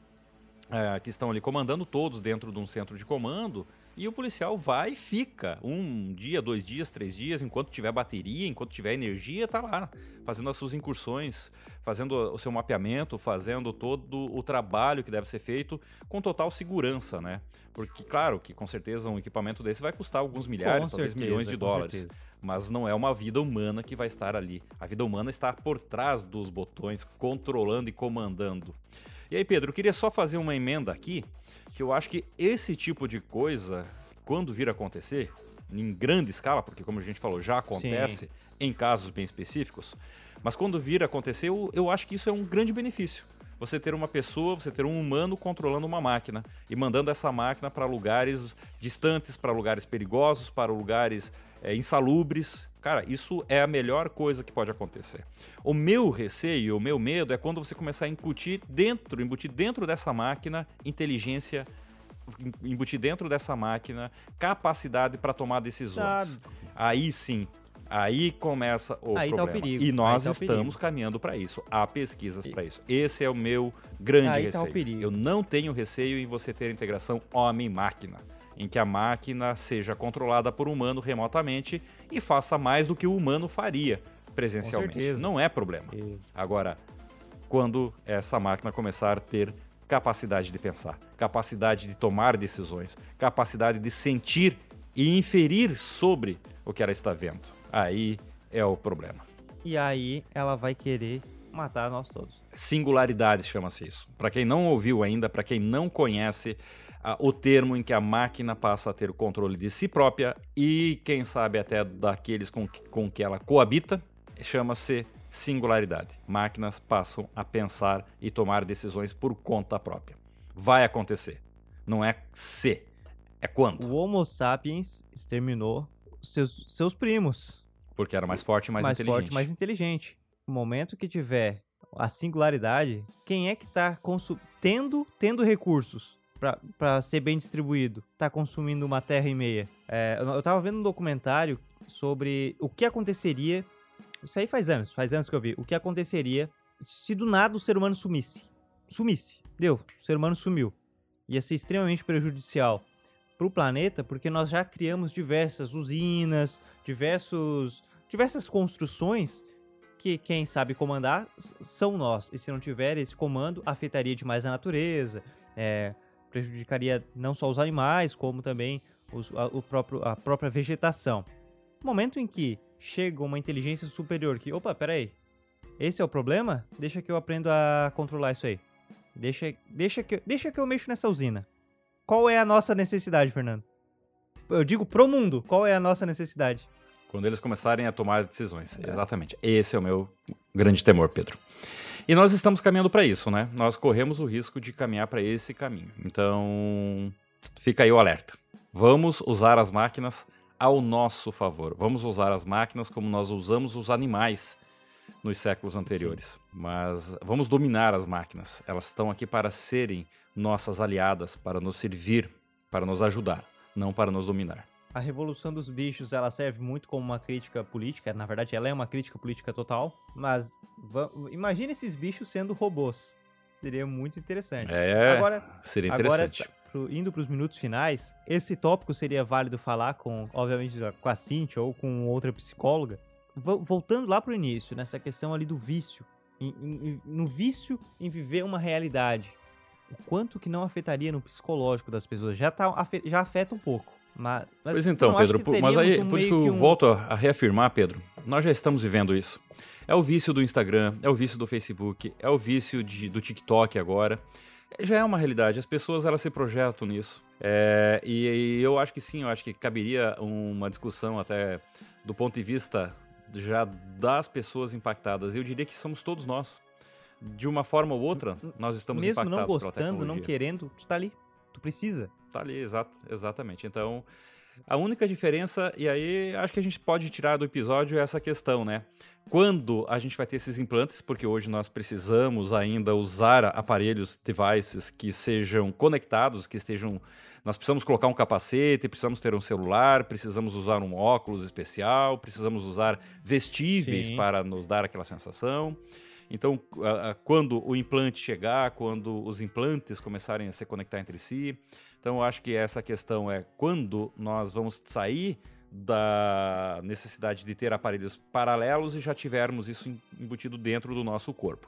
é, que estão ali comandando todos dentro de um centro de comando e o policial vai e fica um dia, dois dias, três dias, enquanto tiver bateria, enquanto tiver energia, tá lá, fazendo as suas incursões, fazendo o seu mapeamento, fazendo todo o trabalho que deve ser feito com total segurança, né? Porque, claro, que com certeza um equipamento desse vai custar alguns milhares, com talvez certeza, milhões de dólares. Mas não é uma vida humana que vai estar ali. A vida humana está por trás dos botões, controlando e comandando. E aí, Pedro, eu queria só fazer uma emenda aqui que eu acho que esse tipo de coisa, quando vir a acontecer, em grande escala, porque como a gente falou, já acontece Sim. em casos bem específicos, mas quando vir a acontecer, eu, eu acho que isso é um grande benefício. Você ter uma pessoa, você ter um humano controlando uma máquina e mandando essa máquina para lugares distantes, para lugares perigosos, para lugares é, insalubres. Cara, isso é a melhor coisa que pode acontecer. O meu receio, o meu medo é quando você começar a incutir dentro, embutir dentro dessa máquina inteligência, embutir dentro dessa máquina capacidade para tomar decisões. Tá. Aí sim, Aí começa o Aí tá o problema. perigo, E nós tá estamos perigo. caminhando para isso. Há pesquisas para isso. Esse é o meu grande Aí receio. Eu não tenho receio em você ter integração homem-máquina, em que a máquina seja controlada por um humano remotamente e faça mais do que o humano faria presencialmente. Não é problema. E- Agora, quando essa máquina começar a ter capacidade de pensar, capacidade de tomar decisões, capacidade de sentir e inferir sobre o que ela está vendo, aí é o problema. E aí ela vai querer matar nós todos. Singularidade chama-se isso. Para quem não ouviu ainda, para quem não conhece o termo em que a máquina passa a ter o controle de si própria e, quem sabe, até daqueles com que, com que ela coabita, chama-se singularidade. Máquinas passam a pensar e tomar decisões por conta própria. Vai acontecer. Não é se, é quando. O Homo sapiens exterminou seus, seus primos. Porque era mais forte e mais, mais inteligente. forte, mais inteligente. No momento que tiver a singularidade, quem é que tá consu- tendo, tendo recursos para ser bem distribuído? Tá consumindo uma terra e meia. É, eu, eu tava vendo um documentário sobre o que aconteceria. Isso aí faz anos, faz anos que eu vi. O que aconteceria se do nada o ser humano sumisse. Sumisse. Deu. O ser humano sumiu. Ia ser extremamente prejudicial para o planeta, porque nós já criamos diversas usinas, diversos, diversas construções que quem sabe comandar são nós. E se não tiver esse comando, afetaria demais a natureza, é, prejudicaria não só os animais, como também os- a, o próprio, a própria vegetação. No momento em que chega uma inteligência superior que, opa, peraí, esse é o problema? Deixa que eu aprendo a controlar isso aí. Deixa, deixa, que, deixa que eu mexo nessa usina. Qual é a nossa necessidade, Fernando? Eu digo pro mundo, qual é a nossa necessidade? Quando eles começarem a tomar decisões. Exatamente. Esse é o meu grande temor, Pedro. E nós estamos caminhando para isso, né? Nós corremos o risco de caminhar para esse caminho. Então, fica aí o alerta. Vamos usar as máquinas ao nosso favor. Vamos usar as máquinas como nós usamos os animais nos séculos anteriores. Mas vamos dominar as máquinas. Elas estão aqui para serem nossas aliadas, para nos servir, para nos ajudar, não para nos dominar. A revolução dos bichos, ela serve muito como uma crítica política. Na verdade, ela é uma crítica política total. Mas imagine esses bichos sendo robôs. Seria muito interessante. É, Agora, seria Agora, interessante. tá, pro- indo para os minutos finais, esse tópico seria válido falar com, obviamente, com a Cintia ou com outra psicóloga. Vo- Voltando lá pro início, nessa questão ali do vício. em- em- em- no vício em viver uma realidade. O quanto que não afetaria no psicológico das pessoas. Já, tá, já afeta um pouco. Mas, mas Pois então, não Pedro, mas aí, um por isso que eu um- volto a, a reafirmar, Pedro, nós já estamos vivendo isso. É o vício do Instagram, é o vício do Facebook, é o vício de- do TikTok agora. Já é uma realidade, as pessoas elas se projetam nisso. É, e, e eu acho que sim, eu acho que caberia uma discussão até do ponto de vista já das pessoas impactadas. Eu diria que somos todos nós. De uma forma ou outra, nós estamos Mesmo impactados não gostando, não querendo, tu tá ali. Tu precisa. Tá ali, exato, exatamente. Então, a única diferença, e aí acho que a gente pode tirar do episódio essa questão, né? Quando a gente vai ter esses implantes, porque hoje nós precisamos ainda usar aparelhos, devices que sejam conectados, que estejam. Nós precisamos colocar um capacete, precisamos ter um celular, precisamos usar um óculos especial, precisamos usar vestíveis Sim. para nos dar aquela sensação. Então, a- a- quando o implante chegar, quando os implantes começarem a se conectar entre si, então eu acho que essa questão é quando nós vamos sair da necessidade de ter aparelhos paralelos e já tivermos isso em- embutido dentro do nosso corpo.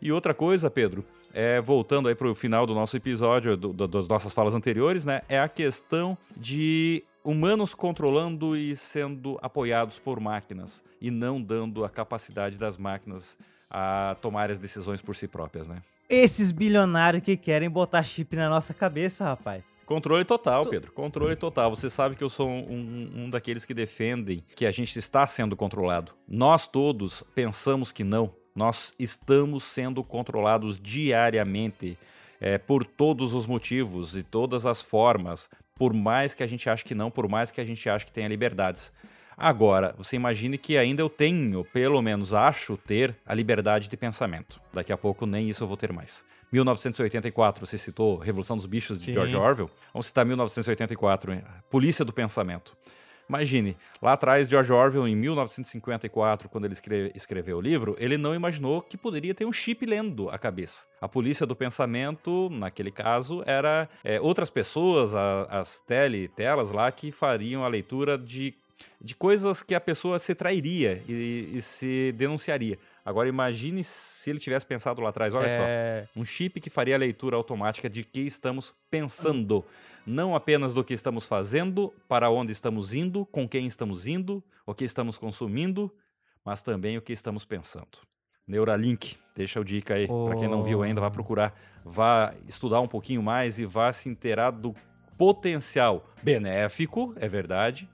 E outra coisa, Pedro, é, voltando aí para o final do nosso episódio, do- do- das nossas falas anteriores, né, é a questão de humanos controlando e sendo apoiados por máquinas e não dando a capacidade das máquinas a tomar as decisões por si próprias, né? Esses bilionários que querem botar chip na nossa cabeça, rapaz. Controle total, Pedro. Controle total. Você sabe que eu sou um, um daqueles que defendem que a gente está sendo controlado. Nós todos pensamos que não. Nós estamos sendo controlados diariamente é, por todos os motivos e todas as formas. Por mais que a gente ache que não, por mais que a gente ache que tenha liberdades. Agora, você imagine que ainda eu tenho, pelo menos acho ter, a liberdade de pensamento. Daqui a pouco nem isso eu vou ter mais. 1984, você citou Revolução dos Bichos de Sim. George Orwell. Vamos citar 1984, hein? Polícia do Pensamento. Imagine, lá atrás, George Orwell, em 1954, quando ele escreve, escreveu o livro, ele não imaginou que poderia ter um chip lendo a cabeça. A polícia do pensamento, naquele caso, era é, outras pessoas, a, as tele, telas lá, que fariam a leitura de de coisas que a pessoa se trairia e, e, se denunciaria. Agora imagine se ele tivesse pensado lá atrás, olha é... só, um chip que faria a leitura automática de que estamos pensando, não apenas do que estamos fazendo, para onde estamos indo, com quem estamos indo, o que estamos consumindo, mas também o que estamos pensando. Neuralink, deixa o dica aí, oh. para quem não viu ainda, vá procurar, vá estudar um pouquinho mais e vá se inteirar do potencial benéfico, é verdade,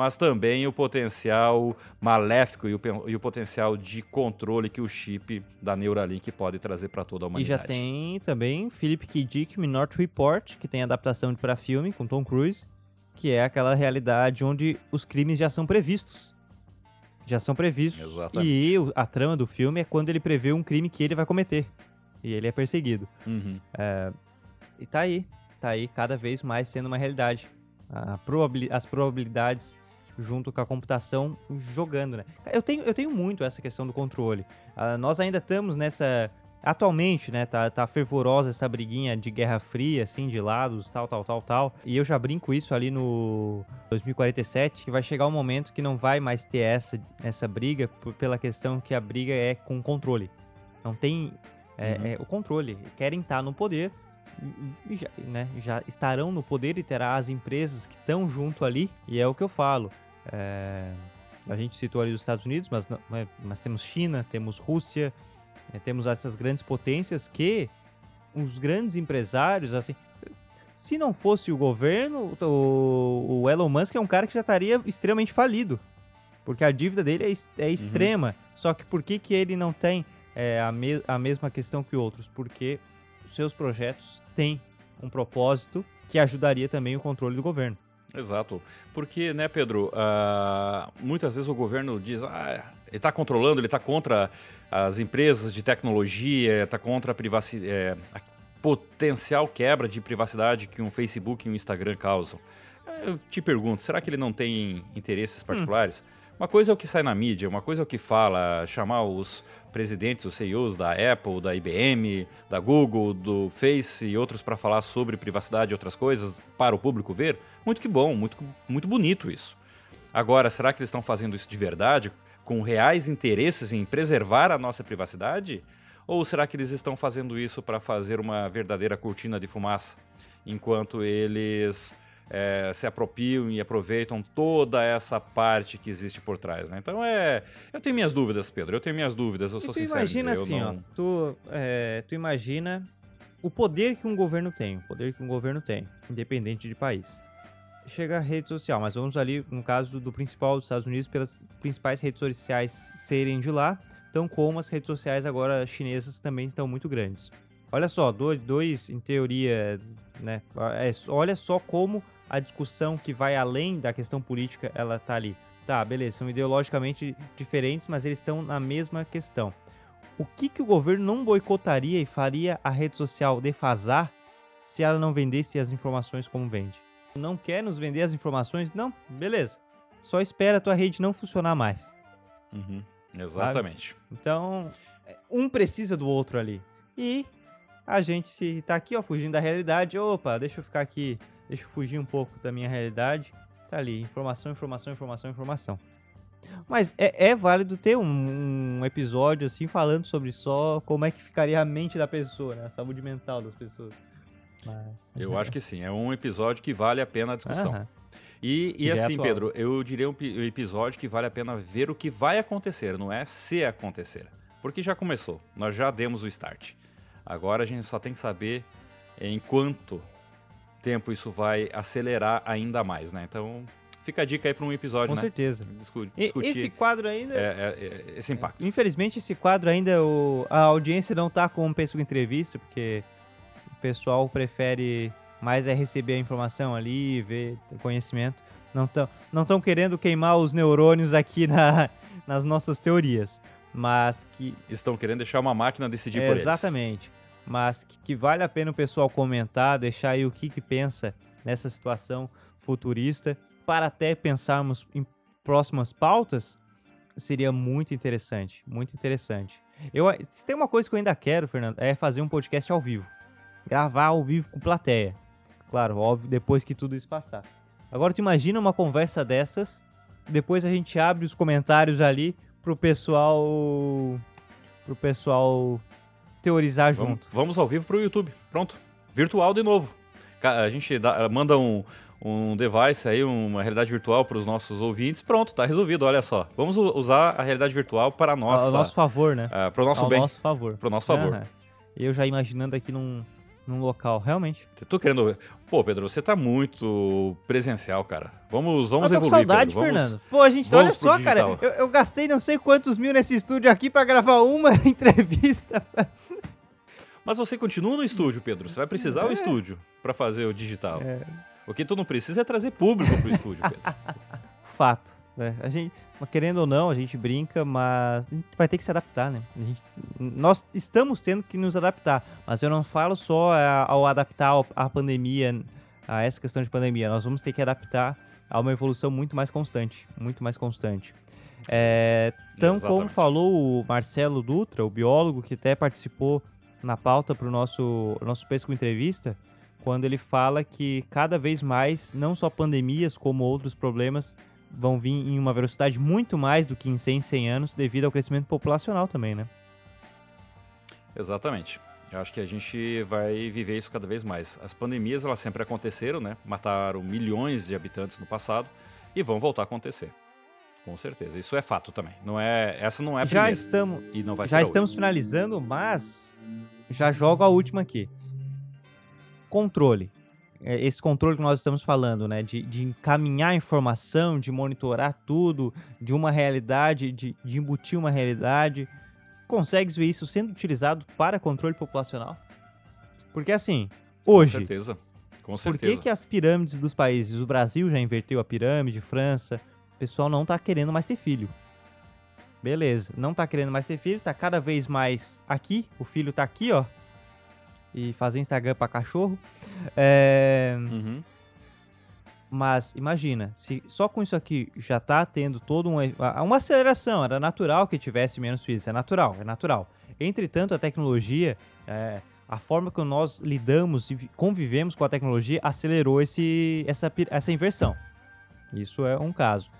mas também o potencial maléfico e o, e o potencial de controle que o chip da Neuralink pode trazer para toda a humanidade. E já tem também Philip K. Dick, Report, que tem adaptação para filme com Tom Cruise, que é aquela realidade onde os crimes já são previstos. Já são previstos. Exatamente. E a trama do filme é quando ele prevê um crime que ele vai cometer. E ele é perseguido. Uhum. É, e tá aí. Tá aí cada vez mais sendo uma realidade. as probabilidades junto com a computação jogando, né? Eu tenho, eu tenho muito essa questão do controle. Uh, nós ainda estamos nessa. Atualmente, né, tá, tá fervorosa essa briguinha de Guerra Fria, assim, de lados, tal, tal, tal, tal. E eu já brinco isso ali no 2047, que vai chegar um momento que não vai mais ter essa, essa briga, pela questão que a briga é com controle. Não tem é, uhum. é, o controle. Querem estar no poder, já, né, já estarão no poder e terá as empresas que estão junto ali, e é o que eu falo. É, a gente citou ali os Estados Unidos, mas, né, mas temos China, temos Rússia, é, temos essas grandes potências que os grandes empresários, assim, se não fosse o governo, o, o Elon Musk é um cara que já estaria extremamente falido, porque a dívida dele é, é uhum. extrema. Uhum. Só que por que, que ele não tem é, a, me, a mesma questão que outros? Porque os seus projetos têm um propósito que ajudaria também o controle do governo. Exato. Porque, né, Pedro, uh, muitas vezes o governo diz, ah, ele está controlando, ele está contra as empresas de tecnologia, está contra a privacidade, é, a potencial quebra de privacidade que um Facebook e um Instagram causam. Eu te pergunto, será que ele não tem interesses hum. particulares? Hum. Uma coisa é o que sai na mídia, uma coisa é o que fala, chamar os presidentes, os CEOs da Apple, da IBM, da Google, do Face e outros para falar sobre privacidade e outras coisas para o público ver. Muito que bom, muito, muito bonito isso. Agora, será que eles estão fazendo isso de verdade, com reais interesses em preservar a nossa privacidade? Ou será que eles estão fazendo isso para fazer uma verdadeira cortina de fumaça, enquanto eles é, se apropriam e aproveitam toda essa parte que existe por trás, né? Então é, eu tenho minhas dúvidas, Pedro. Eu tenho minhas dúvidas. Eu e sou sincero. Imagina dizer, assim, não... ó, tu, é, tu imagina o poder que um governo tem, o poder que um governo tem, independente de país. Chega a rede social, mas vamos ali no caso do principal dos Estados Unidos, pelas principais redes sociais serem de lá, então como as redes sociais agora chinesas também estão muito grandes. Olha só, dois, dois em teoria, né? É, olha só como a discussão que vai além da questão política, ela tá ali. Tá, beleza, são ideologicamente diferentes, mas eles estão na mesma questão. O que, que o governo não boicotaria e faria a rede social defasar se ela não vendesse as informações como vende? Não quer nos vender as informações? Não, beleza. Só espera a tua rede não funcionar mais. Uhum, exatamente. Sabe? Então, um precisa do outro ali. E a gente tá aqui, ó, fugindo da realidade. Opa, deixa eu ficar aqui Deixa eu fugir um pouco da minha realidade. Tá ali, informação, informação, informação, informação. Mas é, é válido ter um, um, episódio assim falando sobre só como é que ficaria a mente da pessoa, né? a saúde mental das pessoas. Mas... Eu acho que sim, é um episódio que vale a pena a discussão. Uhum. E, e assim, é Pedro, eu diria um episódio que vale a pena ver o que vai acontecer, não é se acontecer. Porque já começou, nós já demos o start. Agora a gente só tem que saber enquanto tempo isso vai acelerar ainda mais, né? Então, fica a dica aí para um episódio, Com né? Com certeza. Discutir, esse quadro ainda... É, é, é, esse impacto. Infelizmente, esse quadro ainda, o, a audiência não tá com o pessoal entrevista, porque o pessoal prefere mais é receber a informação ali, ver o conhecimento. Não estão não tão querendo queimar os neurônios aqui na, nas nossas teorias, mas que... Estão querendo deixar uma máquina decidir é, por eles. Exatamente mas que, que, vale a pena o pessoal comentar, deixar aí o que, que pensa nessa situação futurista. para até pensarmos em próximas pautas, seria muito interessante, muito interessante. Eu, se tem uma coisa que eu ainda quero, Fernando, é fazer um podcast ao vivo. Gravar ao vivo com plateia. Claro, óbvio, depois que tudo isso passar. Agora tu imagina uma conversa dessas, depois a gente abre os comentários ali pro pessoal pro pessoal teorizar Vamos, junto. vamos ao vivo pro YouTube. Pronto. Virtual de novo. A gente dá- manda um, um device aí, uma realidade virtual para os nossos ouvintes. Pronto, tá resolvido, olha só. Vamos usar a realidade virtual para a nossa, Ao nosso favor, né? para o nosso Ao bem, nosso favor. para o nosso favor. Aham. Eu já imaginando aqui num, num local, realmente. Tô querendo. Pô, Pedro, você tá muito presencial, cara. Vamos, vamos eu tô com evoluir, saudade, Pedro. Vamos... Fernando. Pô, a gente, olha só, cara, eu, eu gastei não sei quantos mil nesse estúdio aqui pra gravar uma entrevista. Mas você continua no estúdio, Pedro. Você vai precisar do É. estúdio para fazer o digital. É. O que tu não precisa é trazer público pro estúdio, Pedro. Fato. né? A gente, mas querendo ou não, a gente brinca, mas a gente vai ter que se adaptar, né? A gente- nós estamos tendo que nos adaptar, mas eu não falo só a- ao adaptar à pandemia, a essa questão de pandemia. Nós vamos ter que adaptar a uma evolução muito mais constante, muito mais constante. É, então, como falou o Marcelo Dutra, o biólogo que até participou na pauta para o nosso, nosso Pesco Entrevista, quando ele fala que cada vez mais, não só pandemias, como outros problemas, vão vir em uma velocidade muito mais do que em 100, 100 anos, devido ao crescimento populacional também, né? Exatamente. Eu acho que a gente vai viver isso cada vez mais. As pandemias, elas sempre aconteceram, né? Mataram milhões de habitantes no passado e vão voltar a acontecer. Com certeza. Isso é fato também. Não é, essa não é a já primeira. estamos, E não vai já estamos finalizando, mas já jogo a última aqui. Controle. É, Esse controle que nós estamos falando, né? De, de encaminhar informação, de monitorar tudo, de uma realidade, de, de embutir uma realidade. Consegues ver isso sendo utilizado para controle populacional? Porque assim, Com hoje, certeza. Com por certeza. que, que as pirâmides dos países, o Brasil já inverteu a pirâmide, França, o pessoal não tá querendo mais ter filho. Beleza, não tá querendo mais ter filho, tá cada vez mais aqui, o filho tá aqui, ó. E fazer Instagram pra cachorro. É, Uhum. mas imagina, se só com isso aqui já tá tendo toda uma, uma aceleração, era natural que tivesse menos filhos, é natural, é natural. Entretanto, a tecnologia, é, a forma que nós lidamos e vi- convivemos com a tecnologia acelerou esse, essa, essa inversão. Isso é um caso.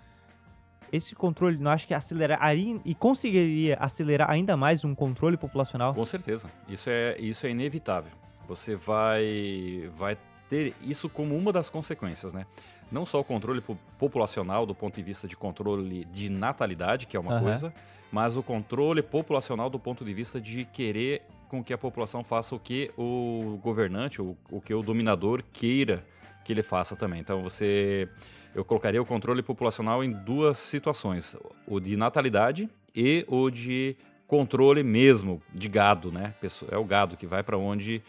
Esse controle, não acho que aceleraria e conseguiria acelerar ainda mais um controle populacional? Com certeza. Isso é, isso é inevitável. Você vai, vai ter isso como uma das consequências, né? Não só o controle po- populacional do ponto de vista de controle de natalidade, que é uma Aham. coisa, mas o controle populacional do ponto de vista de querer com que a população faça o que o governante, o, o que o dominador queira que ele faça também. Então você eu colocaria o controle populacional em duas situações, o de natalidade e o de controle mesmo de gado, né? É o gado que vai para onde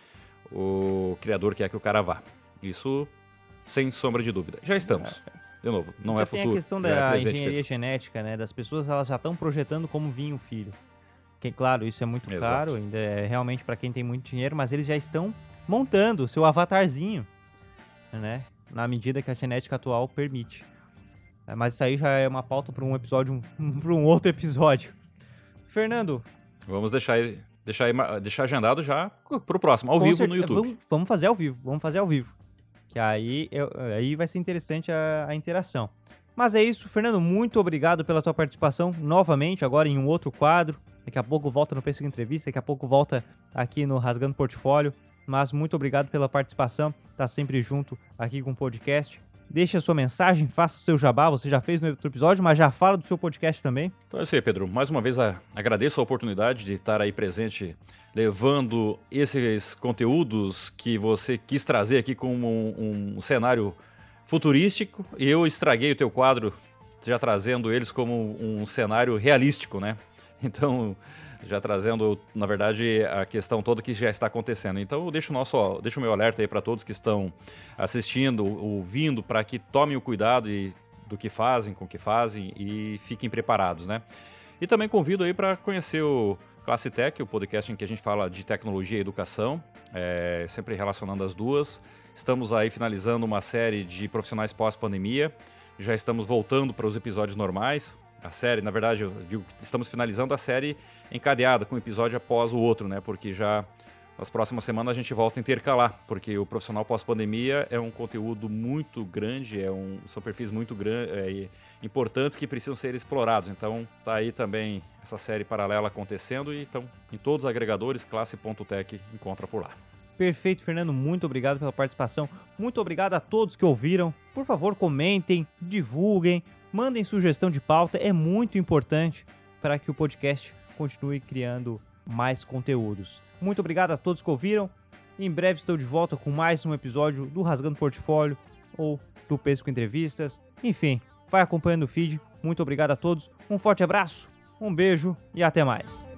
o criador quer que o cara vá. Isso sem sombra de dúvida. Já estamos. De novo, não Já é tem futuro. a questão já é da presente, engenharia Pedro. genética, né? Das pessoas elas já estão projetando como vinha o filho. Que claro, isso é muito Exato. caro, ainda é realmente para quem tem muito dinheiro, mas eles já estão montando o seu avatarzinho, né? Na medida que a genética atual permite. É, Mas isso aí já é uma pauta para um episódio, um, para um outro episódio. Fernando, Vamos deixar ele- deixar, deixar agendado já pro próximo, ao vivo no YouTube. Vamos, vamos fazer ao vivo, vamos fazer ao vivo. Que aí, eu- aí vai ser interessante a, a interação. Mas é isso, Fernando, muito obrigado pela tua participação novamente, agora em um outro quadro. Daqui a pouco volta no Pesco Entrevista, daqui a pouco volta aqui no Rasgando Portfólio. Mas muito obrigado pela participação, tá sempre junto aqui com o podcast. Deixe a sua mensagem, faça o seu jabá, você já fez no outro episódio, mas já fala do seu podcast também. Então é isso aí, Pedro. Mais uma vez agradeço a oportunidade de estar aí presente, levando esses conteúdos que você quis trazer aqui como um, um cenário futurístico. E eu estraguei o teu quadro já trazendo eles como um cenário realístico, né? Então, já trazendo, na verdade, a questão toda que já está acontecendo. Então, eu deixo o nosso, deixo o meu alerta aí para todos que estão assistindo, ouvindo, para que tomem o cuidado e do que fazem, com o que fazem e fiquem preparados, né? E também convido aí para conhecer o Classe Tech, o podcast em que a gente fala de tecnologia e educação, é, sempre relacionando as duas. Estamos aí finalizando uma série de profissionais pós-pandemia. Já estamos voltando para os episódios normais. A série, na verdade, eu digo que estamos finalizando a série encadeada, com um episódio após o outro, né? Porque já nas próximas semanas a gente volta a intercalar, porque o profissional pós-pandemia é um conteúdo muito grande, é um, são perfis muito grandes, é, importantes que precisam ser explorados. Então tá aí também essa série paralela acontecendo e então em todos os agregadores classe.tech encontra por lá. Perfeito, Fernando. Muito obrigado pela participação. Muito obrigado a todos que ouviram. Por favor, comentem, divulguem, mandem sugestão de pauta. É muito importante para que o podcast continue criando mais conteúdos. Muito obrigado a todos que ouviram. Em breve estou de volta com mais um episódio do Rasgando Portfólio ou do Pesco Entrevistas. Enfim, vai acompanhando o feed. Muito obrigado a todos. Um forte abraço, um beijo e até mais.